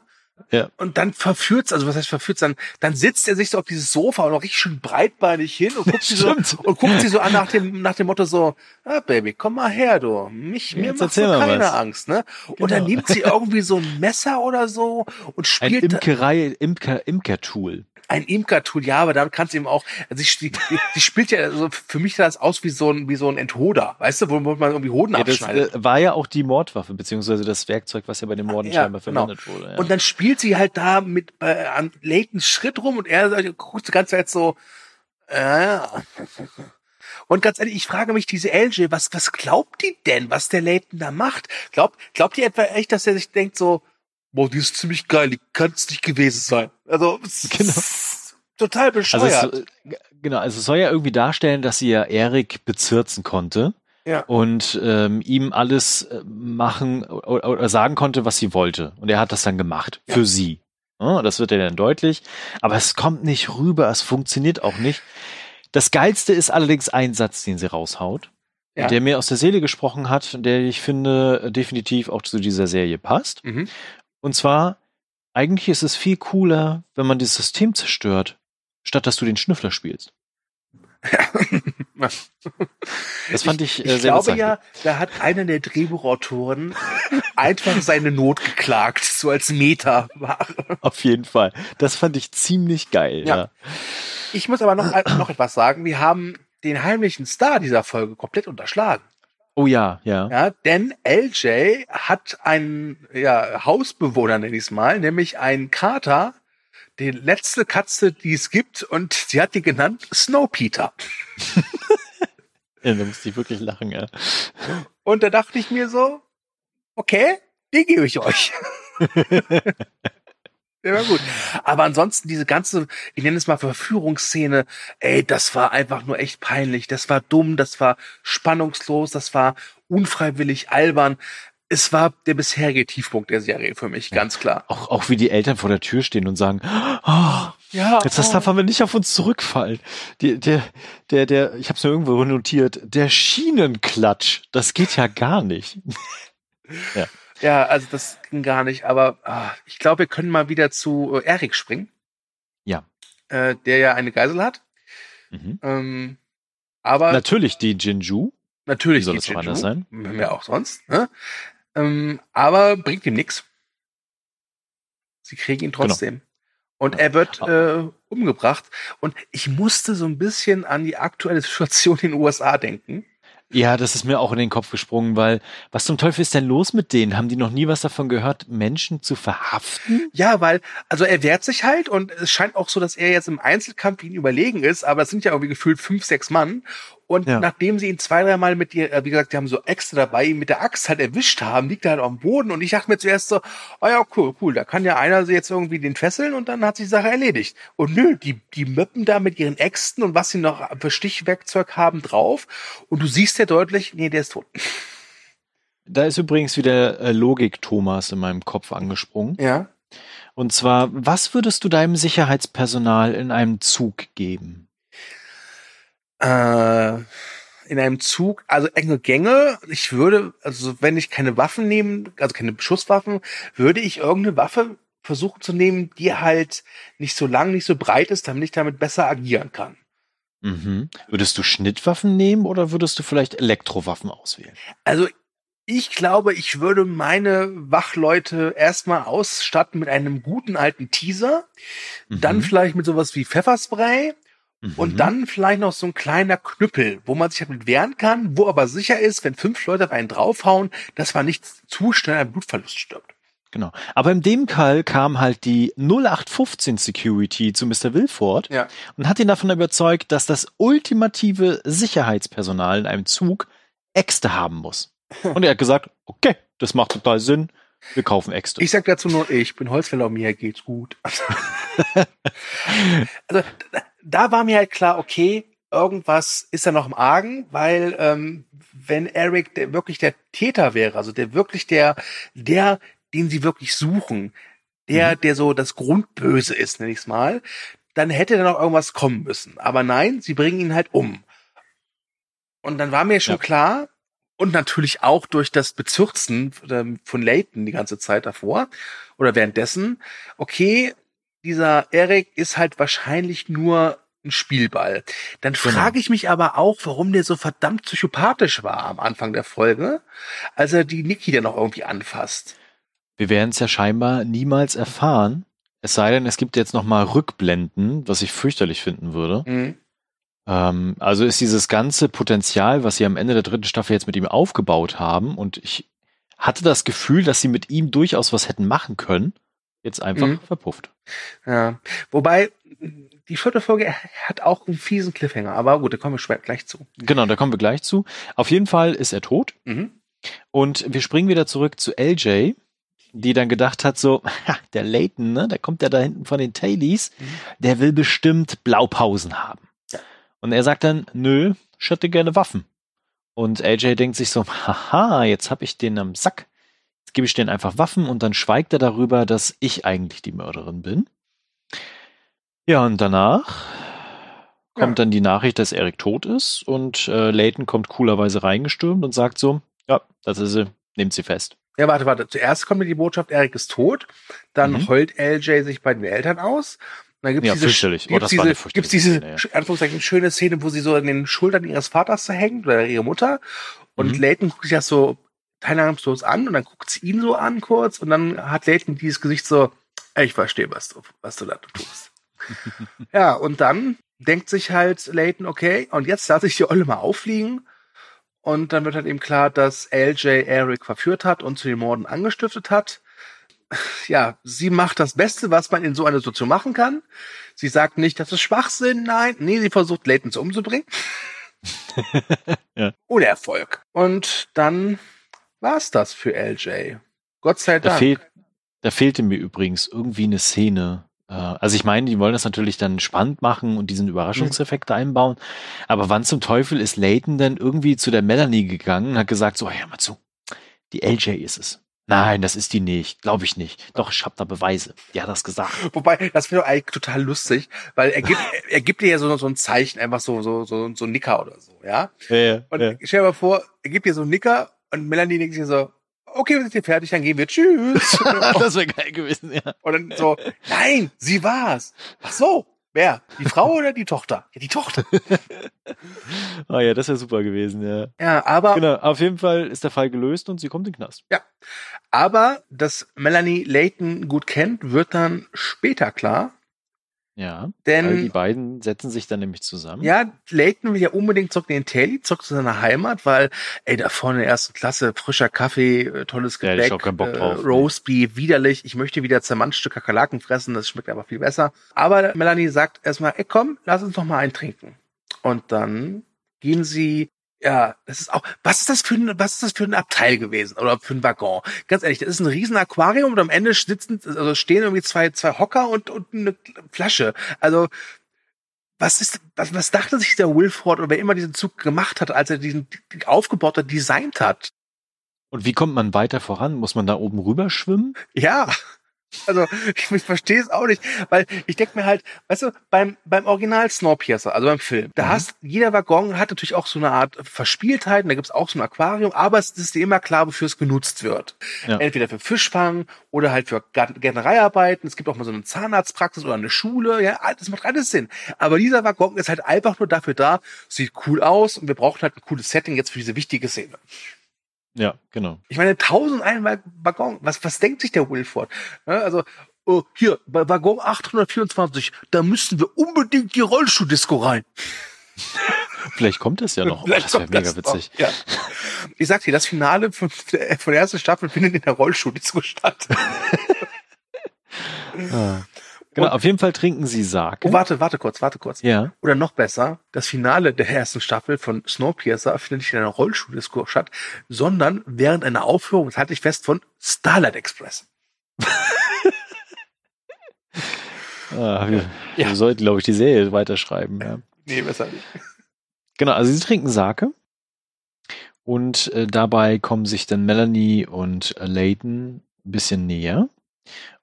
Ja. Und dann verführt's, also was heißt verführt's, dann, dann sitzt er sich so auf dieses Sofa und noch richtig schön breitbeinig hin und guckt sie so, und guckt sie so an nach dem, nach dem Motto so, ah, Baby, komm mal her, du. Mich, mir Jetzt erzähl mal keine was. Angst, ne? Und dann Genau. nimmt sie irgendwie so ein Messer oder so und Ein spielt Imkerei, Imker, Imker-Tool. Ein Imker-Tool, ja, aber damit kannst du eben auch, also sie, die, die spielt ja, also für mich sah das aus wie so ein, wie so ein Enthoder, weißt du, wo, man irgendwie Hoden Ja, das abschneidet. äh, war ja auch die Mordwaffe, beziehungsweise das Werkzeug, was ja bei den Morden Ja, scheinbar genau. verwendet wurde. Ja. Und dann spielt sie halt da mit äh, an Laytons Schritt rum und er guckt die ganze Zeit so, äh, und ganz ehrlich, ich frage mich, diese LJ, was, was glaubt die denn, was der Layton da macht? Glaubt, glaubt die etwa echt, dass er sich denkt so, boah, die ist ziemlich geil, die kann es nicht gewesen sein. Also, Genau. total also bescheuert. es, äh, genau, also es soll ja irgendwie darstellen, dass sie ja Erik bezirzen konnte ja. und ähm, ihm alles äh, machen oder, oder sagen konnte, was sie wollte. Und er hat das dann gemacht Ja. für sie. Ja, das wird ja dann deutlich. Aber es kommt nicht rüber, es funktioniert auch nicht. Das Geilste ist allerdings ein Satz, den sie raushaut, Ja. der mir aus der Seele gesprochen hat, der ich finde definitiv auch zu dieser Serie passt. Mhm. Und zwar, eigentlich ist es viel cooler, wenn man das System zerstört, statt dass du den Schnüffler spielst. (laughs) Das fand ich, äh, ich sehr glaube bezeichnend. ja, da hat einer der Drehbuchautoren (laughs) einfach seine Not geklagt, so als Meta. Auf jeden Fall. Das fand ich ziemlich geil. Ja. Ja. Ich muss aber noch, noch etwas sagen. Wir haben den heimlichen Star dieser Folge komplett unterschlagen. Oh ja, ja. Ja, denn LJ hat einen ja, Hausbewohner, nenne ich es mal, nämlich einen Kater, die letzte Katze, die es gibt, und sie hat die genannt Snow Peter. (laughs) ja. Da musste ich wirklich lachen, ja. Und da dachte ich mir so, okay, die gebe ich euch. (laughs) Ja, gut. Aber ansonsten diese ganze, ich nenne es mal Verführungsszene, ey, das war einfach nur echt peinlich. Das war dumm, das war spannungslos, das war unfreiwillig albern. Es war der bisherige Tiefpunkt der Serie für mich, ganz klar. Auch, auch wie die Eltern vor der Tür stehen und sagen, oh, Ja, jetzt das darf aber nicht auf uns zurückfallen. Die, der, der, der, ich habe es mir irgendwo notiert, der Schienenklatsch, das geht ja gar nicht. (laughs) ja, also das ging gar nicht. Aber ah, ich glaube, wir können mal wieder zu äh, Erik springen. Ja. Äh, der ja eine Geisel hat. Mhm. Ähm, aber Natürlich die Jinju. Natürlich Wie soll die es Jinju, anders sein? Ja, auch sonst. Ne? Ähm, aber bringt ihm nix. Sie kriegen ihn trotzdem. Und er wird äh, umgebracht. Und ich musste so ein bisschen an die aktuelle Situation in den USA denken. Ja, das ist mir auch in den Kopf gesprungen, weil was zum Teufel ist denn los mit denen? Haben die noch nie was davon gehört, Menschen zu verhaften? Ja, weil, also er wehrt sich halt und es scheint auch so, dass er jetzt im Einzelkampf ihn überlegen ist, aber es sind ja irgendwie gefühlt fünf, sechs Mann. Und Ja. nachdem sie ihn zwei, dreimal mit ihr, äh, wie gesagt, die haben so extra dabei, ihn mit der Axt halt erwischt haben, liegt er halt am Boden und ich dachte mir zuerst so, oh ja, cool, cool, da kann ja einer jetzt irgendwie den fesseln und dann hat sich die Sache erledigt. Und nö, die, die möppen da mit ihren Äxten und was sie noch für Stichwerkzeug haben drauf und du siehst ja deutlich, nee, der ist tot. Da ist übrigens wieder äh, Logik Thomas in meinem Kopf angesprungen. Ja. Und zwar, was würdest du deinem Sicherheitspersonal in einem Zug geben? Äh, in einem Zug, also enge Gänge. Ich würde, also wenn ich keine Waffen nehmen, also keine Schusswaffen, würde ich irgendeine Waffe versuchen zu nehmen, die halt nicht so lang, nicht so breit ist, damit ich damit besser agieren kann. Mhm. Würdest du Schnittwaffen nehmen oder würdest du vielleicht Elektrowaffen auswählen? Also ich glaube, ich würde meine Wachleute erstmal ausstatten mit einem guten alten Teaser, dann Mhm. vielleicht mit sowas wie Pfefferspray Mhm. Und dann vielleicht noch so ein kleiner Knüppel, wo man sich damit wehren kann, wo aber sicher ist, wenn fünf Leute auf einen draufhauen, dass man nicht zu schnell an Blutverlust stirbt. Genau. Aber in dem Fall kam halt die 0815 Security zu Mr. Wilford Ja. und hat ihn davon überzeugt, dass das ultimative Sicherheitspersonal in einem Zug Äxte haben muss. (laughs) Und er hat gesagt, okay, das macht total Sinn. Wir kaufen Äxte. Ich sag dazu nur, ich bin Holzfäller, mir geht's gut. (laughs) also da, war mir halt klar, okay, irgendwas ist da noch im Argen, weil ähm, wenn Eric der, wirklich der Täter wäre, also der wirklich der, der, den sie wirklich suchen, der, mhm. der so das Grundböse ist, nenne ich es mal, dann hätte da noch irgendwas kommen müssen. Aber nein, sie bringen ihn halt um. Und dann war mir schon ja. klar, und natürlich auch durch das Bezürzen ähm, von Leighton die ganze Zeit davor oder währenddessen, okay, dieser Eric ist halt wahrscheinlich nur ein Spielball. Dann genau. frage ich mich aber auch, warum der so verdammt psychopathisch war am Anfang der Folge, als er die Niki dann noch irgendwie anfasst. Wir werden es ja scheinbar niemals erfahren, es sei denn, es gibt jetzt noch mal Rückblenden, was ich fürchterlich finden würde. Mhm. Ähm, also ist dieses ganze Potenzial, was sie am Ende der dritten Staffel jetzt mit ihm aufgebaut haben, und ich hatte das Gefühl, dass sie mit ihm durchaus was hätten machen können, jetzt einfach mhm. verpufft. Ja, wobei die vierte Folge hat auch einen fiesen Cliffhanger, aber gut, da kommen wir gleich zu. Genau, da kommen wir gleich zu. Auf jeden Fall ist er tot. Mhm. Und wir springen wieder zurück zu LJ, die dann gedacht hat, so, (laughs) ha, der Leighton, ne, der kommt ja da hinten von den Tailies, mhm. der will bestimmt Blaupausen haben. Ja. Und er sagt dann, nö, ich hätte gerne Waffen. Und AJ denkt sich so, (laughs) haha, jetzt hab ich den am Sack. Gebe ich denen einfach Waffen und dann schweigt er darüber, dass ich eigentlich die Mörderin bin. Ja, und danach kommt ja. dann die Nachricht, dass Eric tot ist und äh, Layton kommt coolerweise reingestürmt und sagt so, ja, das ist sie, nehmt sie fest. Ja, warte, warte. Zuerst kommt mir die Botschaft, Eric ist tot. Dann mhm. heult LJ sich bei den Eltern aus. Und dann gibt's ja, diese, fürchterlich. Gibt's oh, diese, gibt's diese, ja. Anführungszeichen, schöne Szene, wo sie so an den Schultern ihres Vaters hängt oder ihrer Mutter. Und mhm. Layton guckt sich das so teilnahmslos an und dann guckt sie ihn so an kurz und dann hat Layton dieses Gesicht so, ich verstehe, was du, was du da tust. (laughs) ja, und dann denkt sich halt Layton, okay, und jetzt lasse ich die Olle mal auffliegen. Und dann wird halt eben klar, dass LJ Eric verführt hat und zu den Morden angestiftet hat. Ja, sie macht das Beste, was man in so einer Situation machen kann. Sie sagt nicht, das ist Schwachsinn, nein. Nee, sie versucht Layton zu umzubringen. (laughs) ja. Ohne Erfolg. Und dann war's das für LJ. Gott sei Dank. Da, fehl, da fehlte mir übrigens irgendwie eine Szene, äh, also ich meine, die wollen das natürlich dann spannend machen und diesen Überraschungseffekt mhm. einbauen. Aber wann zum Teufel ist Layton denn irgendwie zu der Melanie gegangen und hat gesagt, so, hör mal zu, die LJ ist es. Nein, das ist die nicht. Glaube ich nicht. Doch, ich habe da Beweise. Die hat das gesagt. Wobei, das finde ich eigentlich total lustig, weil er gibt, (laughs) er gibt dir ja so, so ein Zeichen, einfach so, so, so, so ein Nicker oder so, ja? Ja, ja. Und ja. stell dir mal vor, er gibt dir so ein Nicker und Melanie denkt sich so, okay, wir sind hier fertig, dann gehen wir. Tschüss. (laughs) das wäre geil gewesen, ja. Und dann so, nein, sie war's. Ach so, wer? Die Frau oder die Tochter? Ja, die Tochter. (laughs) ah ja, das wäre super gewesen, ja. Ja, aber. Genau, auf jeden Fall ist der Fall gelöst und sie kommt in den Knast. Ja. Aber, dass Melanie Layton gut kennt, wird dann später klar. Ja, denn die beiden setzen sich dann nämlich zusammen. Ja, Layton will ja unbedingt zurück in den Telly, zurück zu seiner Heimat, weil, ey, da vorne in der ersten Klasse, frischer Kaffee, äh, tolles Gebäck, ja, Bock drauf, äh, Roastbeef, widerlich, ich möchte wieder zermanschte Kakerlaken fressen, das schmeckt aber viel besser. Aber Melanie sagt erstmal, ey, komm, lass uns noch mal eintrinken. Und dann gehen sie ja, das ist auch, was ist das für ein, was ist das für ein Abteil gewesen oder für ein Waggon? Ganz ehrlich, das ist ein riesen Aquarium und am Ende sitzen, also stehen irgendwie zwei, zwei Hocker und, und eine Flasche. Also, was ist, was, was dachte sich der Wilford oder wer immer diesen Zug gemacht hat, als er diesen aufgebaut hat, designt hat? Und wie kommt man weiter voran? Muss man da oben rüber schwimmen? Ja. Also ich, ich verstehe es auch nicht, weil ich denke mir halt, weißt du, beim, beim Original Snowpiercer, also beim Film, da mhm. hast jeder Waggon hat natürlich auch so eine Art Verspieltheit, und da gibt's auch so ein Aquarium, aber es ist dir immer klar, wofür es genutzt wird. Ja. Entweder für Fischfang oder halt für Gärtnereiarbeiten. Es gibt auch mal so eine Zahnarztpraxis oder eine Schule, ja, das macht alles Sinn. Aber dieser Waggon ist halt einfach nur dafür da, sieht cool aus und wir brauchen halt ein cooles Setting jetzt für diese wichtige Szene. Ja, genau. Ich meine, 1001 Waggon, was, was denkt sich der Wilford? also, oh, hier, bei Waggon 824, da müssten wir unbedingt die Rollschuhdisco rein. (laughs) Vielleicht kommt es ja noch. Oh, das wäre mega witzig. Noch, ja. Ich sag dir, das Finale von der, von der ersten Staffel findet in der Rollschuhdisco statt. (laughs) ah. Genau, auf jeden Fall trinken sie Sake. Oh, warte, warte kurz, warte kurz. Ja. Oder noch besser, das Finale der ersten Staffel von Snowpiercer findet nicht in einer Rollschuhdiskur statt, sondern während einer Aufführung, das halte ich fest, von Starlight Express. (laughs) ah, wir, ja. wir sollten, glaube ich, die Serie weiterschreiben. Ja. Nee, besser nicht. Genau, also sie trinken Sake. Und äh, dabei kommen sich dann Melanie und äh, Layton ein bisschen näher.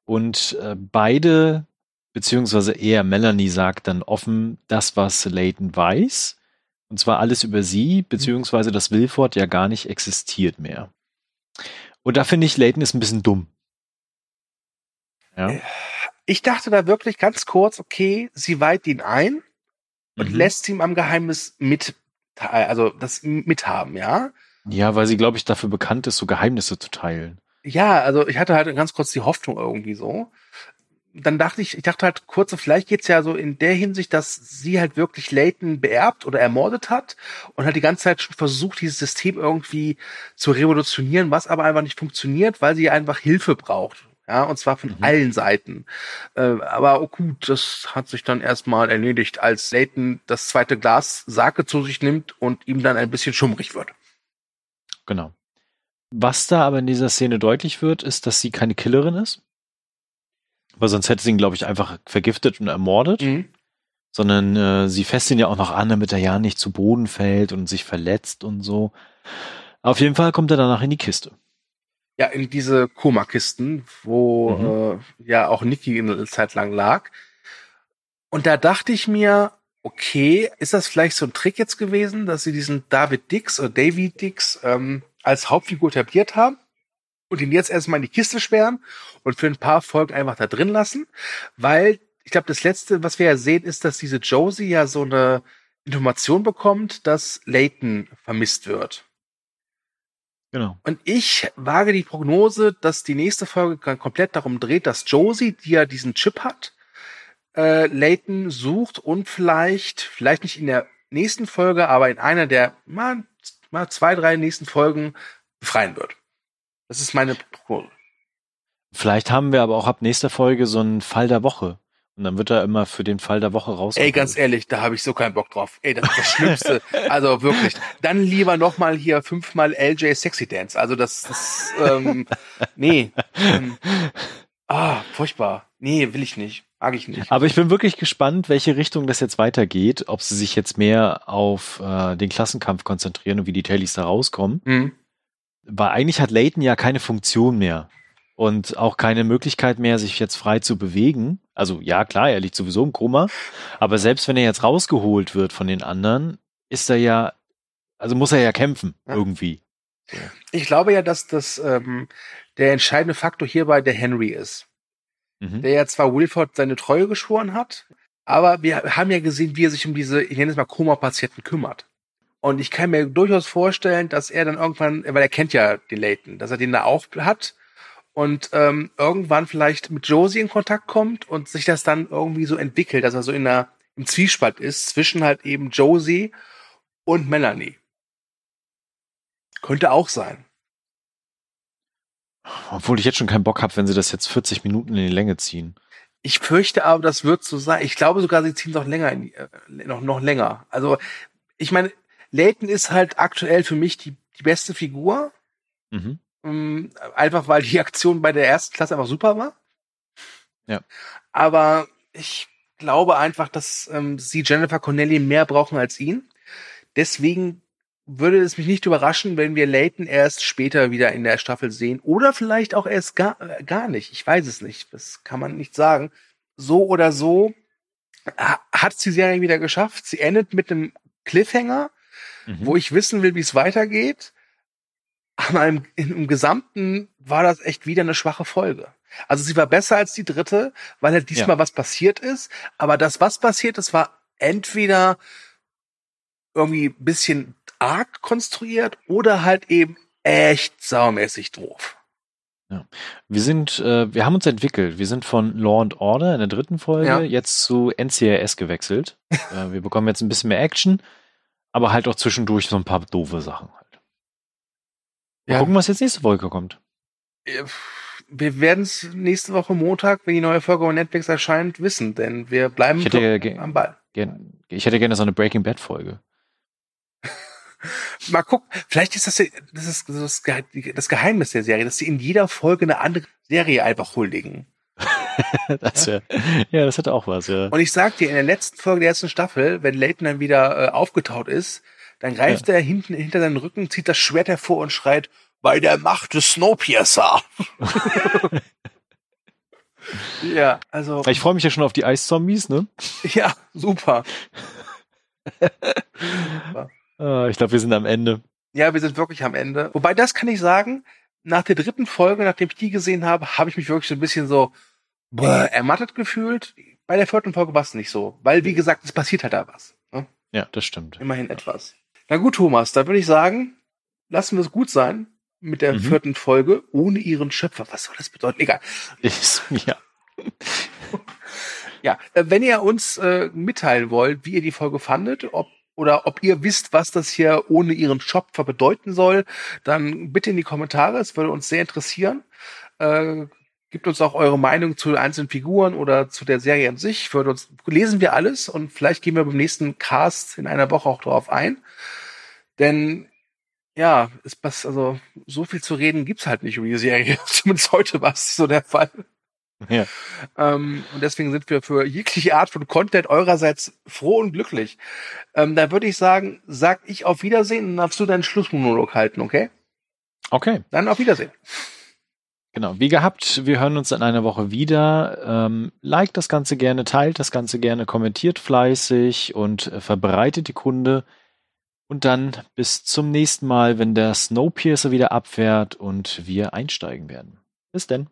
Und äh, beide, beziehungsweise eher Melanie sagt dann offen das, was Layton weiß. Und zwar alles über sie, beziehungsweise dass Wilford ja gar nicht existiert mehr. Und da finde ich, Layton ist ein bisschen dumm. Ja. Ich dachte da wirklich ganz kurz, okay, sie weiht ihn ein und mhm. lässt ihm am Geheimnis mit, also das mithaben, ja? Ja, weil sie, glaube ich, dafür bekannt ist, so Geheimnisse zu teilen. Ja, also ich hatte halt ganz kurz die Hoffnung irgendwie so. Dann dachte ich, ich dachte halt kurz, vielleicht geht's ja so in der Hinsicht, dass sie halt wirklich Leighton beerbt oder ermordet hat und hat die ganze Zeit schon versucht, dieses System irgendwie zu revolutionieren, was aber einfach nicht funktioniert, weil sie einfach Hilfe braucht. Ja, und zwar von mhm. allen Seiten. Äh, aber oh gut, das hat sich dann erstmal erledigt, als Leighton das zweite Glas Sake zu sich nimmt und ihm dann ein bisschen schummrig wird. Genau. Was da aber in dieser Szene deutlich wird, ist, dass sie keine Killerin ist. Weil sonst hätte sie ihn, glaube ich, einfach vergiftet und ermordet. Mhm. Sondern äh, sie fässt ihn ja auch noch an, damit er ja nicht zu Boden fällt und sich verletzt und so. Auf jeden Fall kommt er danach in die Kiste. Ja, in diese Koma-Kisten, wo mhm. äh, ja auch Niki eine Zeit lang lag. Und da dachte ich mir, okay, ist das vielleicht so ein Trick jetzt gewesen, dass sie diesen David Dix oder David Dix ähm, als Hauptfigur etabliert haben und ihn jetzt erstmal in die Kiste sperren und für ein paar Folgen einfach da drin lassen, weil ich glaube, das letzte, was wir ja sehen, ist, dass diese Josie ja so eine Information bekommt, dass Leighton vermisst wird. Genau. Und ich wage die Prognose, dass die nächste Folge komplett darum dreht, dass Josie, die ja diesen Chip hat, äh, Layton sucht und vielleicht, vielleicht nicht in der nächsten Folge, aber in einer der mal, mal zwei, drei nächsten Folgen befreien wird. Das ist meine Prognose. Vielleicht haben wir aber auch ab nächster Folge so einen Fall der Woche. Und dann wird er immer für den Fall der Woche rauskommen. Ey, ganz ehrlich, da habe ich so keinen Bock drauf. Ey, das ist das Schlimmste. (laughs) also wirklich. Dann lieber nochmal hier fünfmal LJ Sexy Dance. Also das, das ähm, nee. Ähm, ah, furchtbar. Nee, will ich nicht. Mag ich nicht. Aber ich bin wirklich gespannt, welche Richtung das jetzt weitergeht. Ob sie sich jetzt mehr auf äh, den Klassenkampf konzentrieren und wie die Tailies da rauskommen. Mhm. Weil eigentlich hat Layton ja keine Funktion mehr. Und auch keine Möglichkeit mehr, sich jetzt frei zu bewegen. Also ja, klar, er liegt sowieso im Koma. Aber selbst wenn er jetzt rausgeholt wird von den anderen, ist er ja, also muss er ja kämpfen, ja. irgendwie. Ich glaube ja, dass das ähm, der entscheidende Faktor hierbei der Henry ist mhm. der ja zwar Wilford seine Treue geschworen hat, aber wir haben ja gesehen, wie er sich um diese, ich nenne es mal Koma-Patienten kümmert. Und ich kann mir durchaus vorstellen, dass er dann irgendwann, weil er kennt ja den Layton, dass er den da auch hat und ähm, irgendwann vielleicht mit Josie in Kontakt kommt und sich das dann irgendwie so entwickelt, dass er so in einer, im Zwiespalt ist zwischen halt eben Josie und Melanie. Könnte auch sein. Obwohl ich jetzt schon keinen Bock habe, wenn sie das jetzt 40 Minuten in die Länge ziehen. Ich fürchte aber, das wird so sein. Ich glaube sogar, sie ziehen noch länger, in, äh, noch, noch länger. Also, ich meine, Layton ist halt aktuell für mich die, die beste Figur. Mhm. Ähm, einfach weil die Aktion bei der ersten Klasse einfach super war. Ja. Aber ich glaube einfach, dass ähm, sie Jennifer Connelly mehr brauchen als ihn. Deswegen würde es mich nicht überraschen, wenn wir Layton erst später wieder in der Staffel sehen oder vielleicht auch erst gar, äh, gar nicht. Ich weiß es nicht. Das kann man nicht sagen. So oder so hat es die Serie wieder geschafft. Sie endet mit einem Cliffhanger, mhm. wo ich wissen will, wie es weitergeht. Aber im, im Gesamten war das echt wieder eine schwache Folge. Also sie war besser als die dritte, weil halt diesmal ja. was passiert ist. Aber das, was passiert ist, war entweder irgendwie bisschen arg konstruiert oder halt eben echt saumäßig doof. Ja. Wir sind, äh, wir haben uns entwickelt. Wir sind von Law and Order in der dritten Folge ja. jetzt zu NCRS gewechselt. (laughs) äh, wir bekommen jetzt ein bisschen mehr Action, aber halt auch zwischendurch so ein paar doofe Sachen halt. Mal ja. gucken, was jetzt nächste Folge kommt. Äh, wir werden es nächste Woche Montag, wenn die neue Folge auf Netflix erscheint, wissen, denn wir bleiben am Ball. Ich hätte gerne so eine Breaking Bad Folge. (laughs) Mal gucken, vielleicht ist das, das, ist das, das Geheimnis der Serie, dass sie in jeder Folge eine andere Serie einfach huldigen. (laughs) das wär, ja, das hätte auch was, ja. Und ich sag dir, in der letzten Folge der ersten Staffel, wenn Leighton dann wieder äh, aufgetaut ist, dann greift ja. er hinten hinter seinen Rücken, zieht das Schwert hervor und schreit, bei der Macht des Snowpiercer. (laughs) Ja, also. Ich freue mich ja schon auf die Eiszombies, ne? (laughs) Ja, super. Ah, ich glaube, wir sind am Ende. Ja, wir sind wirklich am Ende. Wobei, das kann ich sagen, nach der dritten Folge, nachdem ich die gesehen habe, habe ich mich wirklich so ein bisschen so boah, ermattet gefühlt. Bei der vierten Folge war es nicht so. Weil, wie gesagt, es passiert halt da was. Ne? Ja, das stimmt. Immerhin etwas. Na gut, Thomas, da würde ich sagen, lassen wir es gut sein mit der mhm. vierten Folge ohne ihren Schöpfer. Was soll das bedeuten? Egal. Ist, ja. ja, äh, wenn ihr uns äh, mitteilen wollt, wie ihr die Folge fandet, ob oder ob ihr wisst, was das hier ohne ihren Schöpfer bedeuten soll, dann bitte in die Kommentare. Es würde uns sehr interessieren. Äh, Gebt uns auch eure Meinung zu einzelnen Figuren oder zu der Serie an sich. Würde uns, lesen wir alles und vielleicht gehen wir beim nächsten Cast in einer Woche auch darauf ein. Denn ja, es passt, also so viel zu reden gibt's halt nicht über die Serie. (laughs) Zumindest heute war es so der Fall. Ja. Ähm, und deswegen sind wir für jegliche Art von Content eurerseits froh und glücklich. Ähm, da würde ich sagen, sag ich auf Wiedersehen und darfst du deinen Schlussmonolog halten, okay? Okay. Dann auf Wiedersehen. Genau, wie gehabt, wir hören uns in einer Woche wieder. Ähm, liked das Ganze gerne, teilt das Ganze gerne, kommentiert fleißig und äh, verbreitet die Kunde. Und dann bis zum nächsten Mal, wenn der Snowpiercer wieder abfährt und wir einsteigen werden. Bis denn.